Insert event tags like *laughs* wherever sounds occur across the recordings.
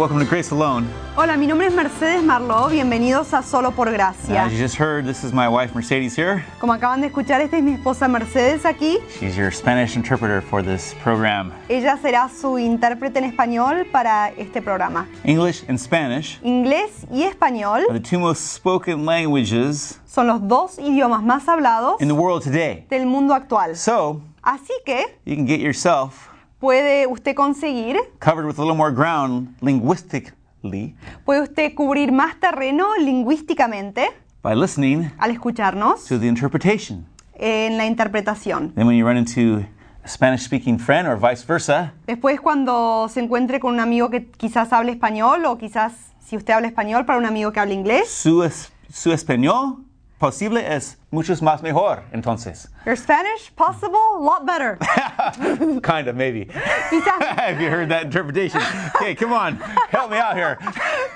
Welcome to Grace Alone. Hola, mi nombre es Mercedes Marlowe. Bienvenidos a Solo por Gracia. As you just heard, this is my wife Mercedes here. Como acaban de escuchar, esta es mi esposa Mercedes aquí. She's your Spanish interpreter for this program. Ella será su intérprete en español para este programa. English and Spanish Inglés y español are the two most spoken languages son los dos idiomas más hablados in the world today. del mundo actual. So, Así que you can get yourself puede usted conseguir, covered with a little more ground linguistically puede usted cubrir más terreno lingüísticamente by listening al escucharnos to the interpretation. en la interpretación. Then, when you run into a Spanish speaking friend or vice versa, Después cuando se encuentre con un amigo que quizás hable español o quizás si usted habla español para un amigo que habla inglés, su, es- su español posible es mucho más mejor, entonces. your Spanish possible a lot better. *laughs* kind of, maybe. Quizás, *laughs* Have you heard that interpretation? Okay, come on, help me out here.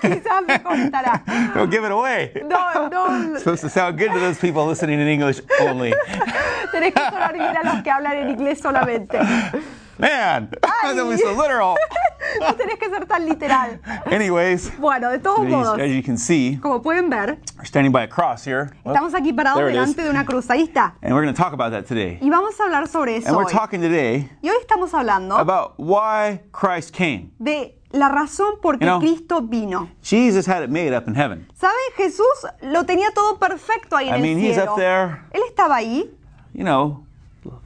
quizás me contará. *laughs* Don't give it away. No, no, It's supposed to sound good to those people listening in English only. tenés que solo bien a los que hablan en inglés solamente. Man, that was so literal. *laughs* No tenés que ser tan literal. Anyways, Bueno, de todos as, modos, as you can see, como pueden ver, we're standing by a cross here. Estamos aquí parados there delante de una cruz. Ahí está. And we're going to talk about that today. Y vamos a hablar sobre And eso we're hoy. talking today Y hoy estamos hablando about why Christ came. de la razón por qué You know, Cristo vino. Jesus had it made up in heaven. ¿Saben? Jesús lo tenía todo perfecto ahí en I mean, el he's cielo. up there, Él estaba ahí. you know,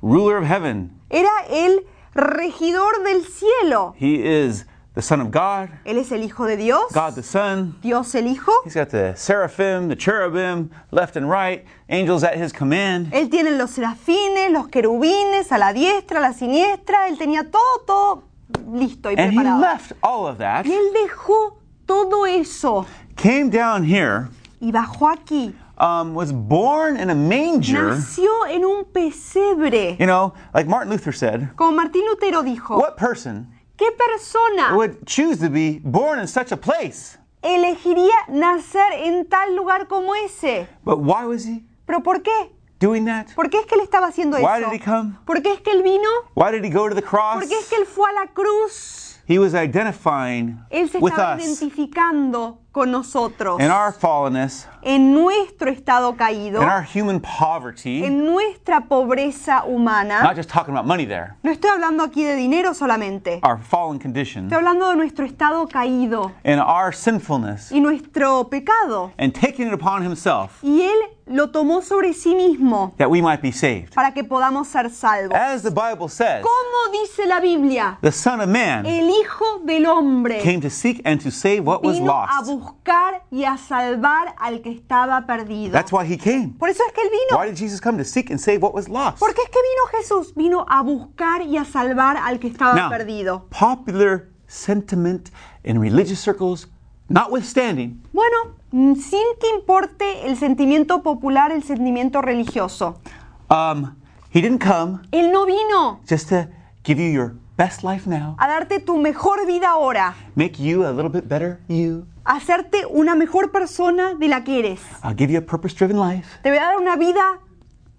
ruler of heaven. Era el regidor del cielo. He is the Son of God, Él es el Hijo de Dios. God the Son. Dios el Hijo. He's got the seraphim, the cherubim, left and right, angels at his command. Él tiene los serafines, los querubines, a la diestra, a la siniestra. Él tenía todo, todo listo y And he preparado. left all of that, Y él dejó todo eso came down here, y bajó aquí. um, was born in a manger. Nació en un pesebre. You know, like Martin Luther said, Como Martín Lutero dijo, what person ¿qué persona would choose to be born in such a place? elegiría nacer en tal lugar como ese? But why was he ¿Pero por qué? doing that? ¿Por qué es que él estaba haciendo Why eso? did he come? ¿Por qué es que él vino? Why did he go to the cross? ¿Por qué es que él fue a la cruz? He was identifying Él se with estaba us identificando con nosotros in our fallenness, en nuestro estado caído, in our human poverty. en nuestra pobreza humana. Not just talking about money there, No estoy hablando aquí de dinero solamente. our fallen condition, Estoy hablando de nuestro estado caído and our sinfulness, y nuestro pecado. and taking it upon himself Y Él lo tomó sobre sí mismo that we might be saved. para que podamos ser salvos. As the Bible says, ¿Cómo dice la Biblia? the Son of Man El Hijo del Hombre came to seek and to save what was a lost. Buscar y a salvar al que estaba perdido. That's why he came. Por eso es que Él vino. Why did Jesus come? To seek and save what was lost. ¿Por qué es que vino Jesús? Vino a buscar y a salvar al que estaba Now, perdido. popular sentiment in religious circles notwithstanding, Bueno, mm, sin que importe el sentimiento popular, el sentimiento religioso. um, he didn't come Él no vino just to give you your best life now, a darte tu mejor vida ahora, make you a little bit better you, hacerte una mejor persona de la que eres. I'll give you a purpose driven life. Te voy a dar una vida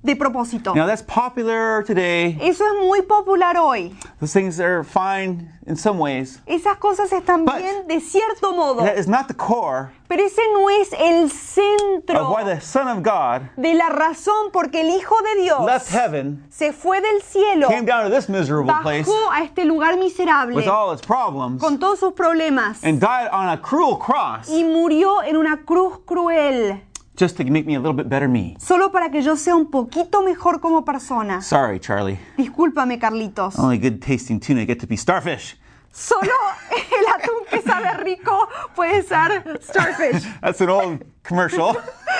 de propósito. Now, that's popular today. Eso es muy popular hoy. Those things are fine in some ways. Esas cosas están But- bien de cierto modo, That is not the core pero ese no es el of centro why the Son of God de la razón porque el Hijo de Dios left heaven, se fue del cielo, came down to this miserable place bajó a este lugar miserable with all its problems, con todos sus problemas and died on a cruel cross y murió en una cruz cruel, just to make me a little bit better me. solo para que yo sea un poquito mejor como persona. Sorry, Charlie. Discúlpame, Carlitos. Only good tasting tuna get to be starfish. Solo *laughs* el atún que sabe rico puede ser starfish. *laughs* That's an old commercial. *laughs*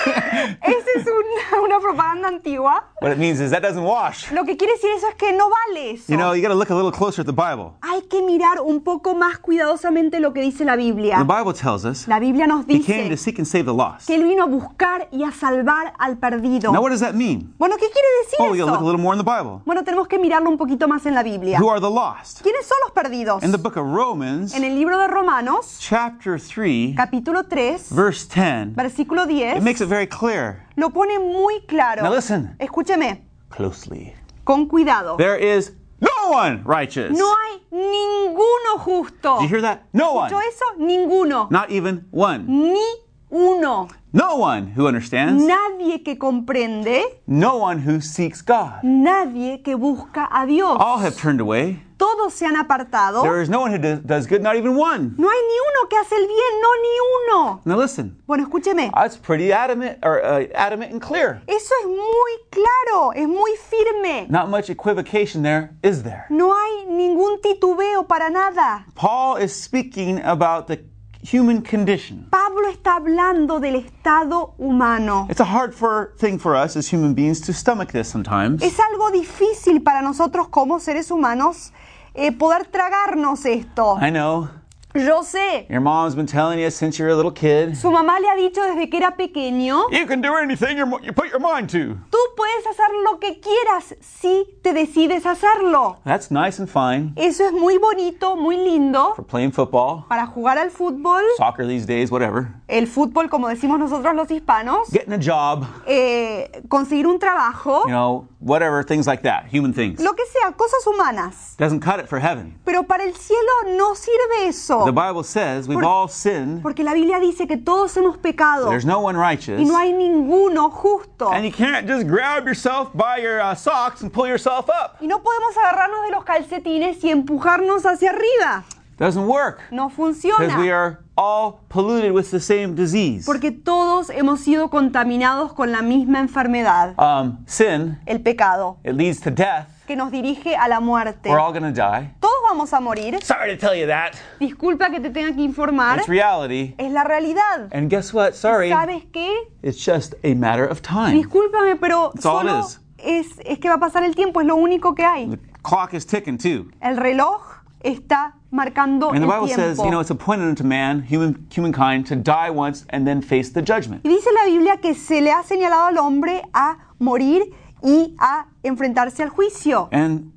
Esa es una, una propaganda antigua. what it means is that doesn't wash. Lo que quiere decir eso es que no vale eso. You know, you got to look a little closer at the Bible. Hay que mirar un poco más cuidadosamente lo que dice la Biblia. The Bible tells us La Biblia nos he came to dice seek and save the lost. que Él vino a buscar y a salvar al perdido. Now, what does that mean? Bueno, ¿qué quiere decir Oh, we got to look a eso? little more in the Bible. Bueno, tenemos que mirarlo un poquito más en la Biblia. Who are the lost? ¿Quiénes son los perdidos? In the book of Romans, En el libro de Romanos, chapter 3, capítulo 3, verse 10, versículo 10, it makes it very clear. lo pone muy claro. Now listen. Escúcheme, Closely. con cuidado. There is no one righteous. No hay ninguno justo. Did you hear that? No one. ¿Escuchó eso? Ninguno. Not even one. Ni uno. No one who understands. Nadie que comprende, No one who seeks God. nadie que busca a Dios. All have turned away. Todos se han apartado. There is no one who do- does good, not even one. No hay ni uno que hace el bien, no ni uno. Now listen, Bueno, escúcheme. that's pretty adamant or uh, adamant and clear. Eso es muy claro, es muy firme. Not much equivocation there, is there? No hay ningún titubeo para nada. Paul is speaking about the human condition. Pablo está hablando del estado humano. It's a hard for, thing for us as human beings to stomach this sometimes. Es algo difícil para nosotros como seres humanos eh, poder tragarnos esto. I know. Yo sé, Your mom's been telling you since you're a little kid. su mamá le ha dicho desde que era pequeño, You can do anything you you put your mind to. tú puedes hacer lo que quieras si te decides hacerlo. That's nice and fine Eso es muy bonito, muy lindo for playing football, para jugar al fútbol, soccer these days, whatever. el fútbol como decimos nosotros los hispanos, Getting a job, eh, conseguir un trabajo, you know, whatever, things like that, human things. lo que sea, cosas humanas. Doesn't cut it for heaven. Pero para el cielo no sirve eso. The Bible says we've Por- all sinned. Porque la Biblia dice que todos hemos pecado There's no one righteous. y no hay ninguno justo. And you can't just grab yourself by your uh, socks and pull yourself up. Y no podemos agarrarnos de los calcetines y empujarnos hacia arriba. Doesn't work. No Because we funciona. are all polluted with the same disease. Porque todos hemos sido contaminados con la misma enfermedad, Um, sin, el pecado, it leads to death. Que nos dirige a la muerte. We're all to die. Todos vamos a morir. Sorry to tell you that. Disculpa que te tenga que informar. It's reality. Es la realidad. And guess what? Sorry. ¿Sabes qué? It's just a matter of time. Discúlpame, pero That's all it solo is. es, es que va a pasar el tiempo, es lo único que hay. The clock is ticking too. El reloj está marcando And the el Bible says, you know, it's appointed unto man, human humankind, to die once and then face the judgment. Y dice la Biblia que se le ha señalado al hombre a morir y a enfrentarse al juicio. And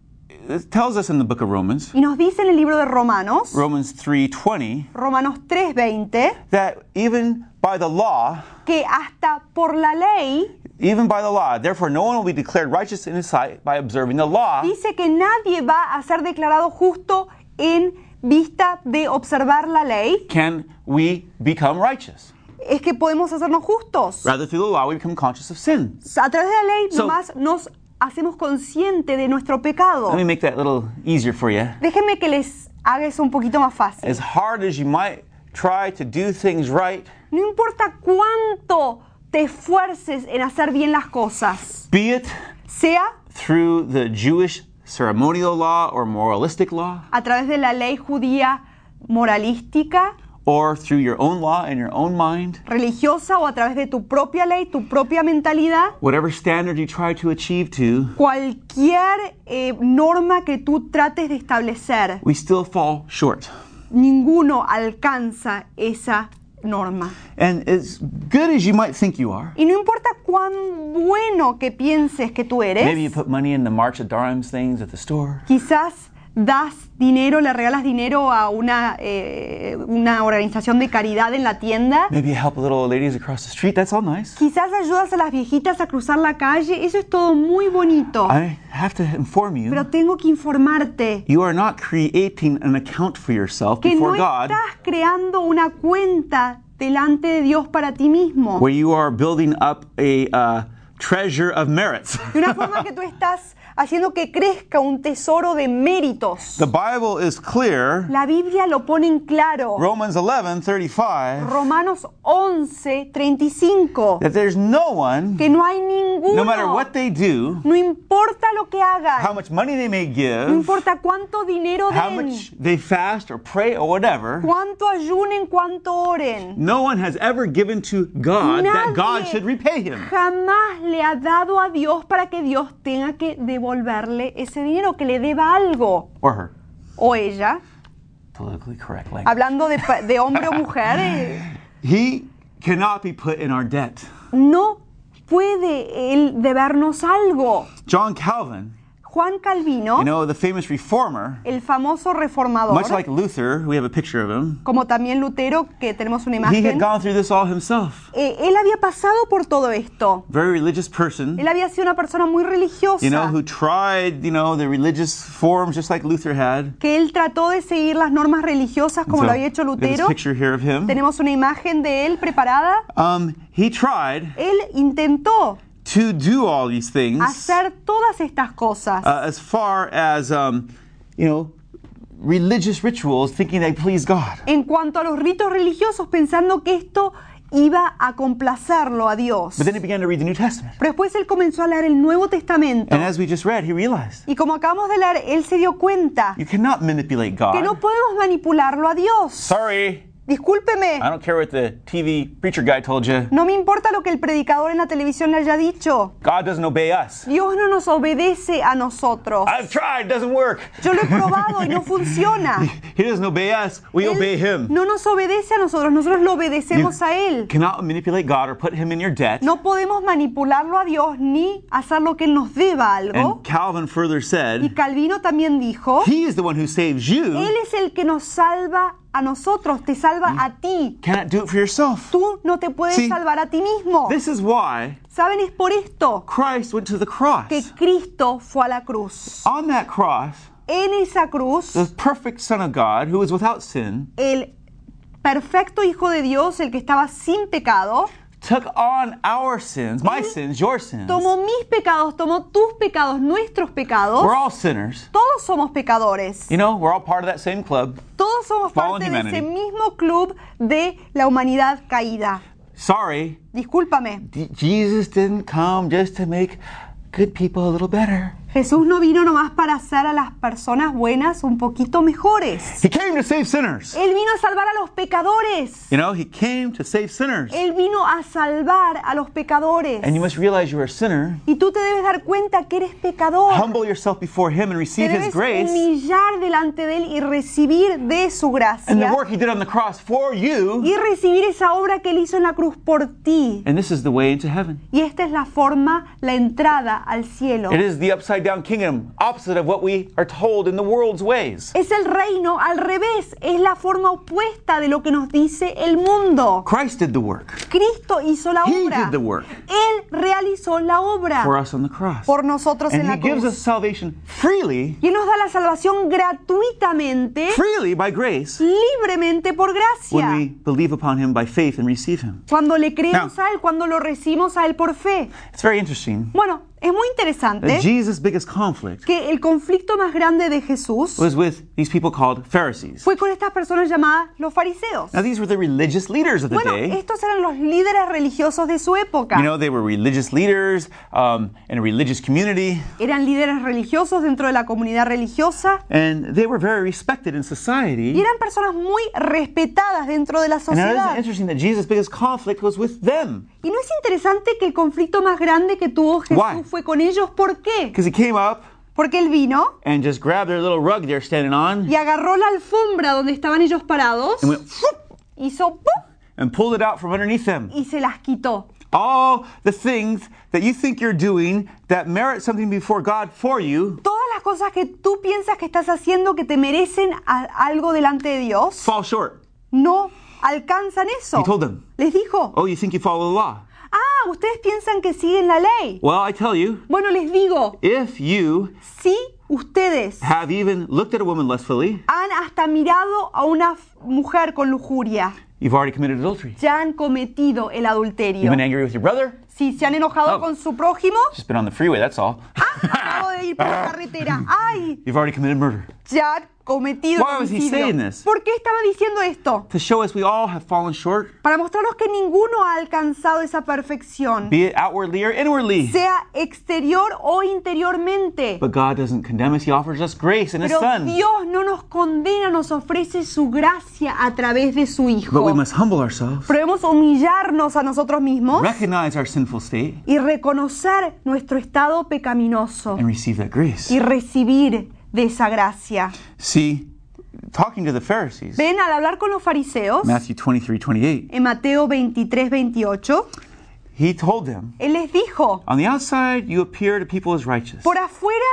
it tells us in the book of Romans, Y nos dice en el libro de Romanos, Romans 3:20, Romanos 3:20, that even by the law, que hasta por la ley even by the law, therefore no one will be declared righteous in his sight by observing the law, dice que nadie va a ser declarado justo en vista de observar la ley. can we become righteous. Es que podemos hacernos justos. Rather, through the law, we become conscious of sin. A través de la ley So- nomás nos hacemos consciente de nuestro pecado. Let me make that a little easier for you. Déjenme que les haga eso un poquito más fácil. As hard as you might try to do things right, No importa cuánto te esfuerces en hacer bien las cosas, be it sea through the Jewish ceremonial law or moralistic law, a través de la ley judía moralística, or through your own law and your own mind, religiosa o a través de tu propia ley, tu propia mentalidad, whatever standard you try to achieve to, cualquier eh, norma que tú trates de establecer, we still fall short. ninguno alcanza esa norma. And as good as you might think you are, Y no importa cuán bueno que pienses que tú eres. maybe you put money in the March of Dimes things at the store. quizás das dinero, le regalas dinero a una, eh, una organización de caridad en la tienda, Maybe you help little old ladies across the street. That's all nice. quizás ayudas a las viejitas a cruzar la calle, eso es todo muy bonito. I have to inform you, Pero tengo que informarte you are not creating an account for yourself que no before God estás creando una cuenta delante de Dios para ti mismo. where you are building up a uh, treasure of merits. De una *laughs* forma que tú estás haciendo que crezca un tesoro de méritos. The Bible is clear. La Biblia lo pone en claro. Romans 11 35 Romanos 11, 35. that there's no one, Que no hay ninguno. no matter what they do, No importa lo que how hagan. much money they may No give, importa cuánto dinero how den. much they fast or pray or whatever, Cuánto ayunen, cuánto oren. no one has ever given to God that God should repay him. Jamás le ha dado a Dios para que Dios tenga que devolverle ese dinero, que le deba algo. Or her. O ella, Politically correct language. hablando de, de hombre o *laughs* mujer, eh, He cannot be put in our debt. no puede él debernos algo. John Calvin Juan Calvino, you know, the famous reformer, el famoso reformador, much like Luther, we have a picture of him, como también Lutero, que tenemos una he had imagen, gone through this all himself. eh, él había pasado por todo esto. Very religious person, Él había sido una persona muy religiosa, you know, who tried, you know, the religious forms just like Luther had. que él trató de seguir las normas religiosas como So, lo había hecho have this Lutero. picture here of him. Tenemos una imagen de él preparada. Um, he tried Él intentó to do all these things hacer todas estas cosas. uh, as far as, um, you know, religious rituals, thinking they please God. en cuanto a los ritos religiosos, pensando que esto iba a complacerlo a Dios. But then he began to read the New Testament. Pero después él comenzó a leer el Nuevo Testamento. And as we just read, he realized Y como acabamos de leer, él se dio cuenta you cannot manipulate que no God. podemos manipularlo a Dios. Sorry, Discúlpeme, I don't care what the TV preacher guy told you. no me importa lo que el predicador en la televisión le haya dicho. God doesn't obey us. Dios no nos obedece a nosotros. I've tried, doesn't work. Yo lo he probado y no funciona. *laughs* He doesn't obey us, we obey Él him. no nos obedece a nosotros, nosotros lo You obedecemos a Él. cannot manipulate God or put him in your debt. No podemos manipularlo a Dios ni hacer lo que Él nos deba algo. And Calvin further Y said, Calvino también dijo, He is the one who saves you. Él es el que nos salva a nosotros, te salva a ti. Cannot do it for yourself. Tú no te puedes Sí. salvar a ti mismo. This is why ¿Saben? Es por esto Christ went to the cross. que Cristo fue a la cruz. On that cross, En esa cruz, the perfect Son of God, who was without sin, el perfecto Hijo de Dios, el que estaba sin pecado, took on our sins, my sins, your sins. tomó mis pecados, tomó tus pecados, nuestros pecados. We're all sinners. Todos somos pecadores. You know, we're all part of that same club. Todos somos parte de ese humanity. mismo club de la humanidad caída. Sorry, Discúlpame, D- Jesus didn't come just to make good people a little better. Jesús no vino nomás para hacer a las personas buenas un poquito mejores. He came to save sinners. Él vino a salvar a los pecadores. You know, he came to save sinners. Él vino a salvar a los pecadores. And you must realize you're a sinner. Y tú te debes dar cuenta que eres pecador. Humble yourself before him and Te receive debes his grace. humillar delante de Él y recibir de su And the gracia. work he did on the cross for you. Y recibir esa obra que Él hizo en la cruz por ti. And this is the way into heaven. Y esta es la forma, la entrada al cielo. It is the upside down kingdom, opposite of what we are told in the world's ways. Es el reino al revés, es la forma opuesta de lo que nos dice el mundo. Christ did the work Cristo hizo la He obra. did the work. Él realizó la obra for us on the cross. por nosotros en And la he gives us cruz. salvation freely, Y Él nos da la salvación gratuitamente, freely by grace, libremente por when gracia. we believe upon him by faith and receive him. Cuando le creemos Now- a Él, cuando lo recibimos a Él por fe. It's very interesting. Bueno, es muy interesante that Jesus' biggest conflict que el conflicto más grande de Jesús was with these people called Pharisees. fue con estas personas llamadas los fariseos. Now, these were the religious leaders of the Bueno, day. estos eran los líderes religiosos de su época. You know, they were religious leaders um, in a religious community, Eran líderes religiosos dentro de la comunidad religiosa and they were very respected in y society. eran personas muy respetadas dentro de la sociedad. interesting that Jesus' biggest conflict was with them? Y no es interesante que el conflicto más grande que tuvo Jesús Why? Fue con ellos. ¿Por qué? Because he came up Porque él vino and just grabbed their little rug they're standing on y agarró la alfombra donde estaban ellos parados, and went whoop, hizo ¡pum! and pulled it out from underneath them. y se las quitó. All the things that you think you're doing that merit something before God for you Todas las cosas que tú piensas que estás haciendo que te merecen a- algo delante de Dios, fall short. no alcanzan eso. He told them, Les dijo, Oh, you think you follow the law? Ah, ustedes piensan que siguen la ley. Well, I tell you, Bueno, les digo, if you si ustedes have even looked at a woman lustfully, han hasta mirado a una mujer con lujuria, you've already committed adultery. ya han cometido el You've adulterio. been angry with your brother, Si se han enojado Oh. con su prójimo, just been on the freeway, that's all. acabo de ir por la carretera. *laughs* ¡Ay! You've already committed murder. Ya cometido Why was he homicidio. saying this? ¿Por qué estaba diciendo esto? To show us we all have fallen short, Para mostrarnos que ninguno ha alcanzado esa perfección, be it outwardly or inwardly. sea exterior o interiormente. But God doesn't condemn us, He offers us grace in His Pero Son. Dios no nos condena, nos ofrece su gracia a través de su But Hijo. we must humble ourselves, Debemos humillarnos a nosotros mismos recognize our sinful state, y reconocer nuestro estado pecaminoso and receive that grace. y recibir de esa gracia. See, talking to the Pharisees, Ven, al hablar con los fariseos, Matthew 23 28, en Mateo 23, 28, He told them, Él les dijo, On the outside, you appear to people as righteous, por afuera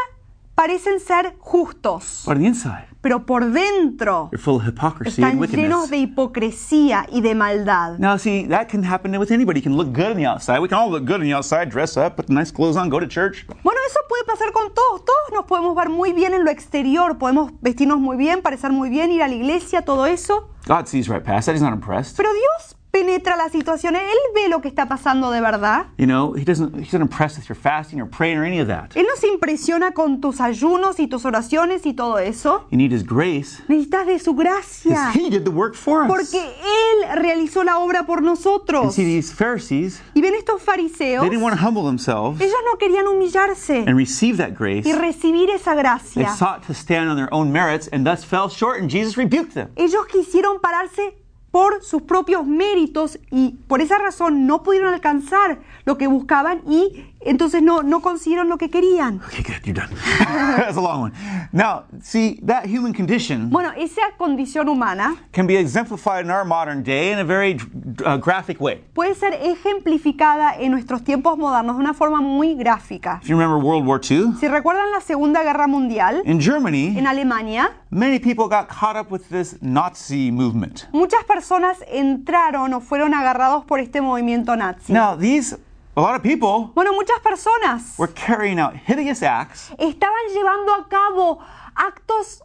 parecen ser justos, but on the inside, pero por dentro full of hypocrisy and están llenos wickedness. de hipocresía y de maldad. Now, see, that can happen with anybody. You can look good on the outside. We can all look good on the outside, dress up, put nice clothes on, go to church. Bueno, eso puede pasar con todos. Todos nos podemos ver muy bien en lo exterior, podemos vestirnos muy bien, parecer muy bien, ir a la iglesia, todo eso. God sees right past that. He's not impressed. Pero Dios penetra la situación, Él ve lo que está pasando de verdad. You know, He doesn't. He's not impressed with your fasting or praying or any of that. Él no se impresiona con tus ayunos y tus oraciones y todo eso. You need His grace Necesitas de su gracia, He did the work for us. porque Él realizó la obra por And nosotros. see, these Pharisees, Y ven estos fariseos, they didn't want to humble themselves ellos no querían humillarse and receive that grace. y recibir esa They gracia. sought to stand on their own merits and thus fell short, and Jesus rebuked them. Ellos quisieron pararse por sus propios méritos y por esa razón no pudieron alcanzar lo que buscaban y entonces no, no consiguieron lo que querían. Okay, good, you're done. *laughs* That's a long one. Now, see, that human condition Bueno, esa condición humana can be exemplified in our modern day in a very uh, graphic way. puede ser ejemplificada en nuestros tiempos modernos de una forma muy gráfica. If you remember World War II, Si recuerdan la Segunda Guerra Mundial, in Germany, en Alemania, many people got caught up with this Nazi movement. muchas personas entraron o fueron agarrados por este movimiento nazi. Now, these, a lot of people Bueno, muchas personas were carrying out hideous acts, estaban llevando a cabo actos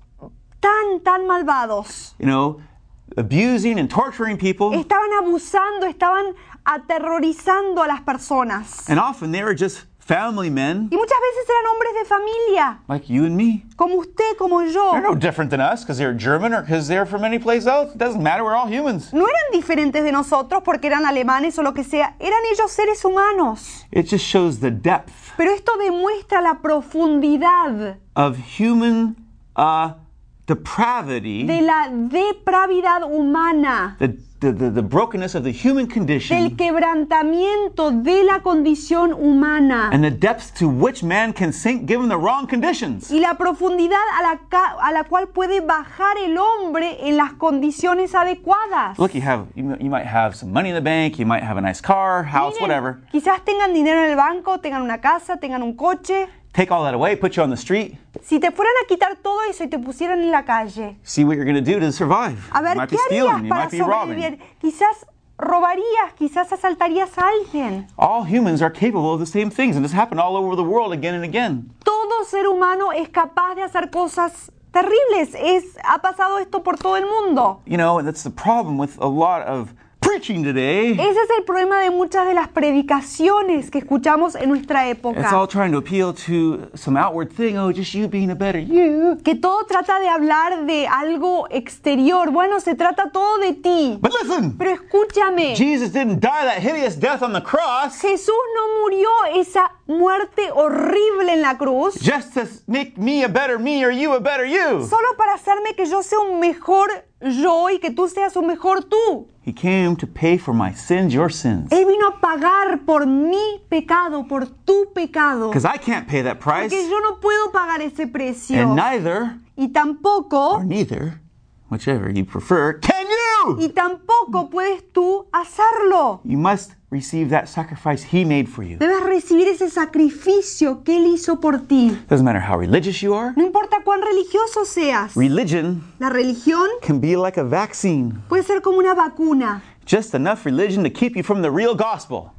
tan, tan malvados. you know, abusing and torturing people. Estaban abusando, estaban aterrorizando a las personas. And often they were just family men Y muchas veces eran hombres de familia, like you and me. como usted, como yo. They're no different than us because they're German or because they're from any place else. It doesn't matter. We're all humans. No eran diferentes de nosotros porque eran alemanes o lo que sea, eran ellos seres humanos. It just shows the depth Pero esto demuestra la profundidad of human uh, depravity, de la depravidad humana, the, the, the, the brokenness of the human del condition, quebrantamiento de la condición humana and the depths to which man can sink given the wrong conditions. y la profundidad a la, a la cual puede bajar el hombre en las condiciones adecuadas. Look, you have you, you might have some money in the bank, you might have a nice car, house, Miren, whatever. Quizás tengan dinero en el banco, tengan una casa, tengan un coche. Take all that away, put you on the street. Si te fueran a quitar todo eso y te pusieran en la calle, See what you're going to do to survive. a You ver, might ¿qué be stealing, you might be robbing. sobrevivir? Quizás robarías, quizás asaltarías a alguien. All humans are capable of the same things, and this happened all over the world again and again. Todo ser humano es capaz de hacer cosas terribles. Es, ha pasado esto por todo el mundo. You know, that's the problem with a lot of preaching today. Ese es el problema de muchas de las predicaciones que escuchamos en nuestra It's all época. trying to appeal to some outward thing. Oh, just you being a better you. Que todo trata de hablar de algo exterior. Bueno, se trata todo de ti. But listen, Pero escúchame, Jesus didn't die that hideous death on the cross Jesús no murió esa muerte horrible en la cruz just to make me a better me or you a better you. solo para hacerme que yo sea un mejor yo y que tú seas un mejor tú. He came to pay for my sins, your sins. Él vino a pagar por mi pecado, por tu pecado. Because I can't pay that price, Porque yo no puedo pagar ese precio. and neither, Y tampoco, or neither, whichever you prefer, can you. y tampoco puedes tú hacerlo. You must receive that sacrifice He made for you. Debes recibir ese sacrificio que Él hizo por ti. Doesn't matter how religious you are, No importa cuán religioso seas. religion La religión can be like a vaccine. puede ser como una vacuna. Just enough religion to keep you from the real gospel.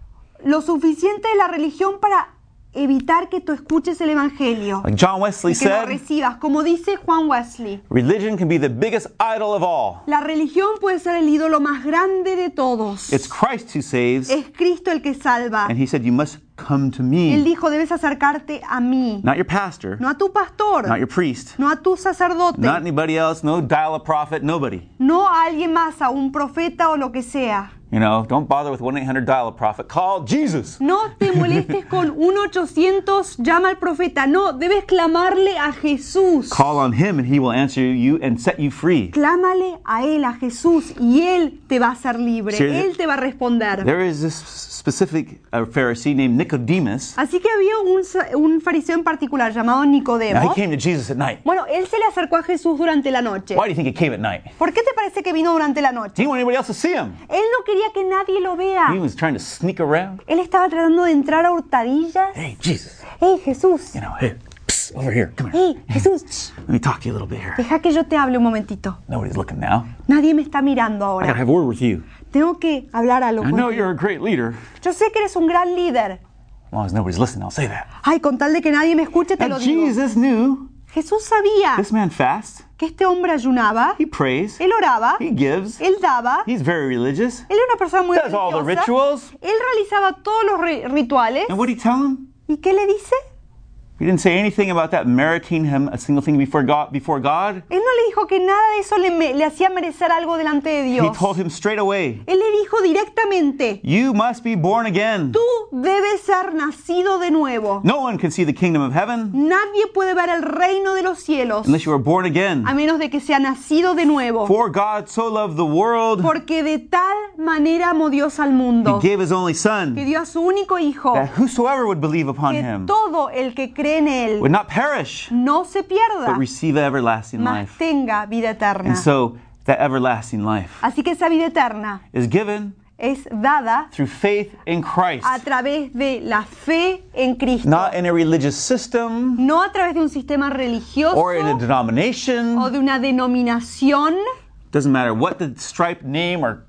Lo suficiente de la religión para evitar que tú escuches el Evangelio. Like John Wesley Que lo said, recibas. Como dice Juan Wesley. religion can be the biggest idol of all. La religión puede ser el ídolo más grande de todos. It's Christ who saves, Es Cristo el que salva. and He said, You must come to Él me. dijo, debes acercarte a mí. Not your pastor, No a tu pastor. not your priest, No a tu sacerdote. not anybody else, no dial a prophet, nobody. No a alguien más, a un profeta o lo que sea. You know, don't bother with 1 800 dial a prophet. Call Jesus. No te molestes *laughs* con 1-800, llama al profeta. No, debes clamarle a Jesús. Call on Him, and He will answer you and set you free. Clámale a Él, a Jesús, y Él te va a hacer libre. Sí, Él te va a responder. There is this specific uh, Pharisee named Nicodemus. Así que había un, un fariseo en particular llamado Now, he Nicodemo. came to Jesus at night. Bueno, él se le acercó a Jesús durante la noche. Why do you think he came at night? ¿Por qué te parece que vino durante la He noche? didn't want anybody else to see him. Él no quería que nadie lo vea. He was trying to sneak around. Él estaba tratando de entrar a hurtadillas. Hey, Jesus. ¡Hey, Jesús! You know, hey, psst, over here. Come here. Hey, Jesús, Let me talk to you a little bit here. deja que yo te hable un momentito. Nobody's looking now. Nadie me está mirando I gotta ahora. have a word with you. Tengo que hablar algo. I know you're a great leader. Yo sé que eres un gran líder. As long as nobody's listening, I'll say that. Ay, con tal de que nadie me escuche, te lo And digo. Jesus knew Jesús sabía this man fasts, que este hombre ayunaba, he prays, él oraba, he gives, él daba, he's very religious. él era una persona muy Does all the religiosa. rituals. Él realizaba todos los ri- rituales. And what did he tell him? ¿Y qué le dice? He didn't say anything about that meriting him a single thing before God. Before God, Él no le dijo que nada de eso le, le hacía merecer algo delante de he Dios. told him straight away, Él le dijo directamente, "You must be born again. tú debes ser nacido de nuevo. No one can see the kingdom of heaven Nadie puede ver el reino de los cielos unless you are born again. a menos de que sea nacido de nuevo. For God so loved the world, Porque de tal manera amó Dios al he mundo gave his only que Son, dio a su único hijo that whosoever would believe upon que him todo el que cree en él would not perish, no se pierda, but receive everlasting mas life." tenga vida eterna. And so, that everlasting life Así que esa vida eterna is given es dada through faith in Christ, a través de la fe en Cristo, not in a religious system no a través de un sistema religioso or in a denomination. o de una denominación, Doesn't matter what the striped name or,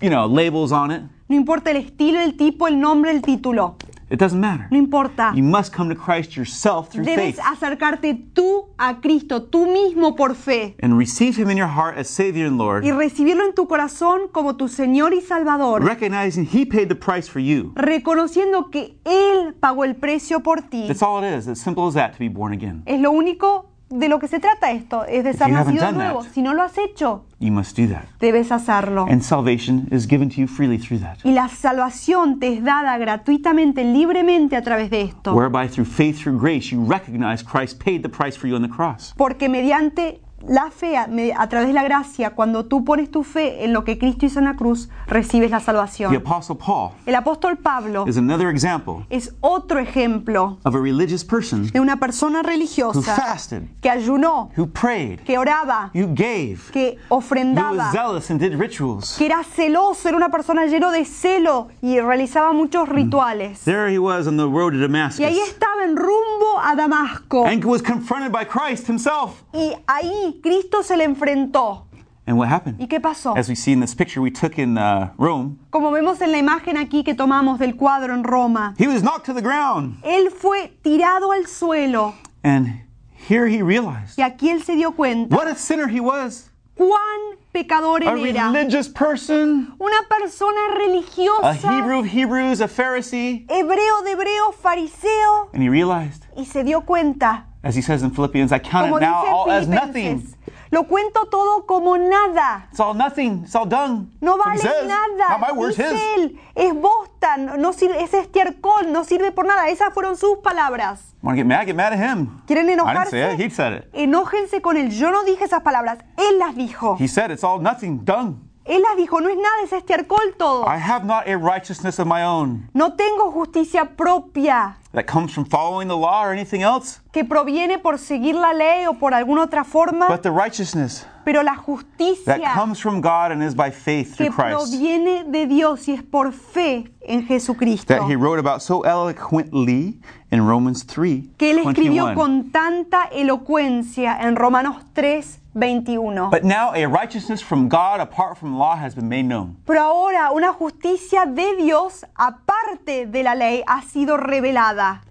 you know, labels on it. no importa el estilo, el tipo, el nombre, el título, It doesn't matter. no importa. You must come to Christ yourself through Debes faith acercarte tú a Cristo, tú mismo por fe, and receive Him in your heart as Savior and y Lord, recibirlo en tu corazón como tu Señor y Salvador, recognizing He paid the price for you. reconociendo que Él pagó el precio por ti. That's all it is. As simple as that to be born again. Es lo único de lo que se trata esto, es de ser nacido nuevo. that- Si no lo has hecho, You must do that. debes hacerlo. And salvation is given to you freely through that. Y la salvación te es dada gratuitamente, libremente a través de esto. Whereby through faith, through grace, you recognize Christ paid the price for you on the cross. Porque mediante la fe, a, a través de la gracia, cuando tú pones tu fe en lo que Cristo hizo en la cruz, recibes la The salvación. Apostle Paul El apóstol Pablo is another example es otro ejemplo of a religious person de una persona who religiosa fasted, que ayunó, who prayed, que oraba, who gave, que who was ofrendaba, zealous and did rituals. que era celoso, era una persona lleno de celo y realizaba muchos rituales. There he was on the road to Y ahí Damascus estaba en rumbo a Damasco. and was confronted by Christ himself. Y ahí Cristo se le enfrentó. And what happened? ¿Y qué pasó? As we see in this picture we took in uh, Rome, Como vemos en la imagen aquí que tomamos del cuadro en Roma, he was knocked to the ground. él fue tirado al suelo And here he realized y aquí él se dio cuenta what a sinner he was. cuán pecador A era. religious person, Una persona a religiosa, Hebrew of Hebrews, a Pharisee. hebreo de hebreo, fariseo, And he realized, y se dio cuenta, as he says in Philippians, I count como it now all as nothing. Lo cuento todo como nada. It's all nothing. It's all done. No vale says. nada. Not my words, Dice his. él, es bosta, no sirve, es estiércol, no sirve por nada. Esas fueron sus palabras. Want to get mad? Get mad at him. ¿Quieren I didn't say it. enojarse? He said it. Enójense con él. Yo no dije esas palabras, él las dijo. He said it's all nothing. Done. Él las dijo, no es nada, es estiércol todo. I have not a righteousness of my own No tengo justicia propia that comes from following the law or anything else, que proviene por seguir la ley o por alguna otra forma, but the righteousness pero la that justicia comes from God and is by faith que through Christ proviene de Dios y es por fe en Jesucristo. that he wrote about so eloquently in Romans 3 Que él escribió 21. con tanta elocuencia en Romanos 3, 21. But now a righteousness from God apart from law has been made known. Pero ahora una justicia de Dios aparte de la ley ha sido revelada.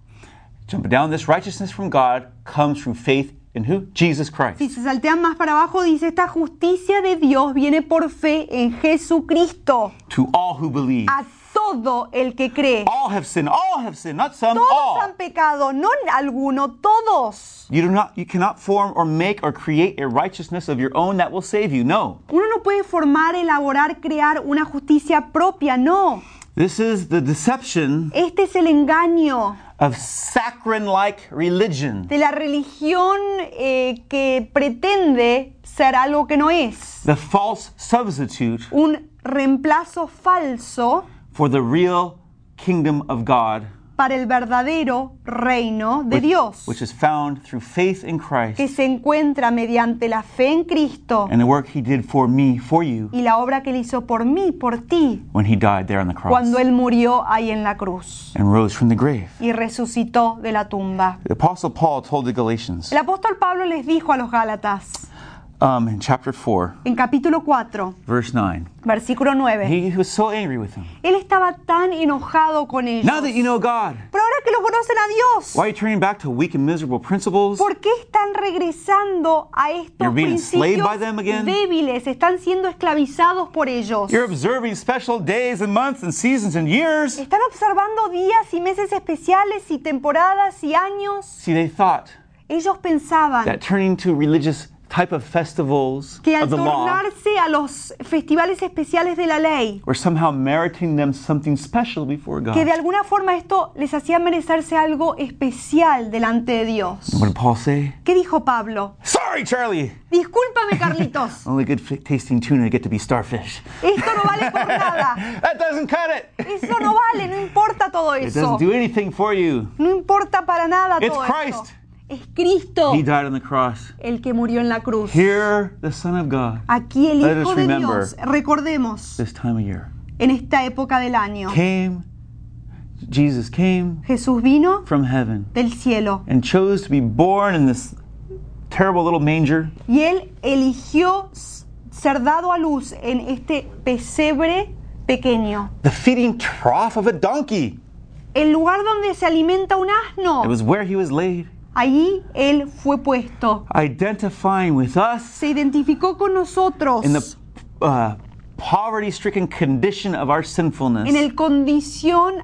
Jumping down, this righteousness from God comes through faith in who? Jesus Christ. Si se saltean más para abajo, dice, esta justicia de Dios viene por fe en Jesucristo. To all who believe. A todo el que cree. All have sinned. All have sinned. Not some. Todos All. han pecado, no alguno, todos. You do not. You cannot form or make or create a righteousness of your own that will save you. No. Uno no puede formar, elaborar, crear una justicia propia, no. This is the deception Este es el engaño of saccharine-like religion. de la religión eh, que pretende ser algo que no es. The false substitute Un reemplazo falso for the real kingdom of God para el verdadero reino de Dios, which is found through faith in Christ que se encuentra mediante la fe en Cristo and the work he did for me, for you, y la obra que él hizo por mí, por ti, when he died there on the cross cuando él murió ahí en la cruz and rose from the grave. y resucitó de la tumba. The Apostle Paul told the Galatians El apóstol Pablo les dijo a los Gálatas um, in chapter 4, en capítulo 4, verse 9, versículo 9, he, he was so angry with them. él estaba tan enojado con ellos. Now that you know God, Pero ahora que lo conocen a Dios, why are you turning back to weak and miserable principles? ¿por qué están regresando a estos You're being enslaved by them again? débiles? Están siendo esclavizados por ellos. You're observing special days and months and seasons and years. Están observando días y meses especiales y temporadas y años. See, they thought Ellos pensaban that turning to religious type of festivals que al of the law tornarse a los festivales especiales de la ley, were somehow meriting them something special before que de God. alguna forma esto les hacía merecerse algo especial delante de Dios. What did Paul say? ¿Qué dijo Pablo? Sorry, Charlie. Discúlpame, *laughs* Carlitos. Only good tasting tuna get to be starfish. Esto no vale por *laughs* nada. That doesn't cut it. Eso no vale, no importa todo It eso. doesn't do anything for you. No importa para nada It's todo eso. Es Cristo He died on the cross. el que murió en la cruz. Here, the Son of God, Aquí el Let Hijo us de remember. Dios, recordemos, this time of year, en esta época del año, came, Jesus came Jesús vino from heaven del cielo and chose to be born in this terrible little manger y Él eligió ser dado a luz en este pesebre pequeño, the feeding trough of a donkey. el lugar donde se alimenta un It asno. was where he was laid, Allí Él fue puesto. identifying with us Se identificó con nosotros in the uh, poverty stricken condition of our sinfulness. en el condición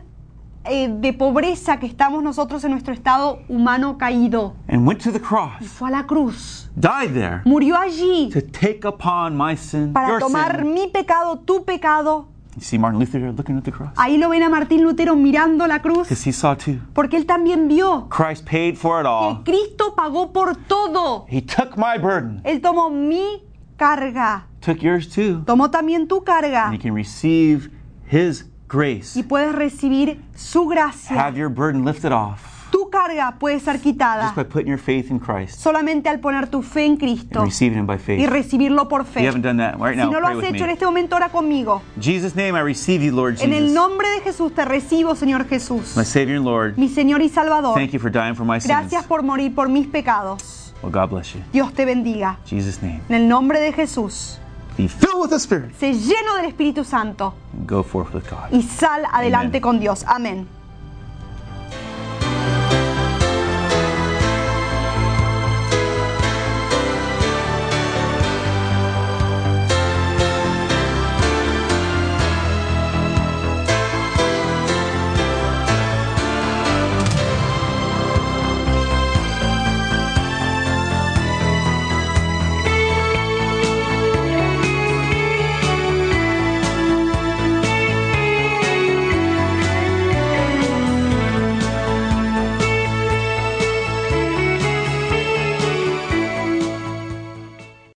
eh, de pobreza que estamos nosotros en nuestro estado humano caído. and went to the cross, Fue a la cruz, died there murió allí to take upon my sin, para your tomar sin. mi pecado, tu pecado. You see Martin Luther looking at the cross? Ahí lo ven a Martín Lutero mirando la cruz, Because he saw too. porque él también vio Christ paid for it que all. Cristo pagó por todo. He took my burden, Él tomó mi carga, took yours too. tomó también tu carga And you can receive his grace. y puedes recibir su gracia. Have your burden lifted off Tu carga puede ser quitada just by putting your faith in Christ solamente al poner tu fe en Cristo and receiving him by y recibirlo por you fe. haven't done that right Si now, no lo pray has with hecho en este momento, ora conmigo. In Jesus' name, I receive you, Lord En el Jesus. nombre de Jesús te recibo, Señor Jesús, My Savior and Lord, mi Señor y Salvador. thank you for dying for my sins. Gracias por morir por mis pecados. Well, God bless you. Dios te bendiga. In Jesus' name. En el nombre de Jesús, Be filled with the Spirit sé lleno del Espíritu Santo and go forth with God. y sal adelante Amen. con Dios. Amén.